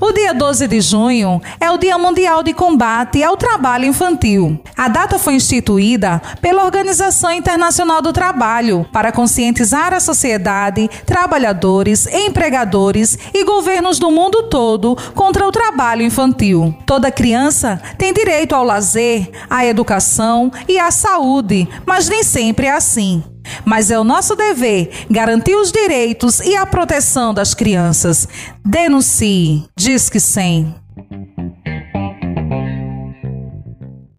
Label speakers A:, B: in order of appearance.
A: O dia 12 de junho é o Dia Mundial de Combate ao Trabalho Infantil. A data foi instituída pela Organização Internacional do Trabalho para conscientizar a sociedade, trabalhadores, empregadores e governos do mundo todo contra o trabalho infantil. Toda criança tem direito ao lazer, à educação e à saúde, mas nem sempre é assim. Mas é o nosso dever garantir os direitos e a proteção das crianças. Denuncie. Diz que sim.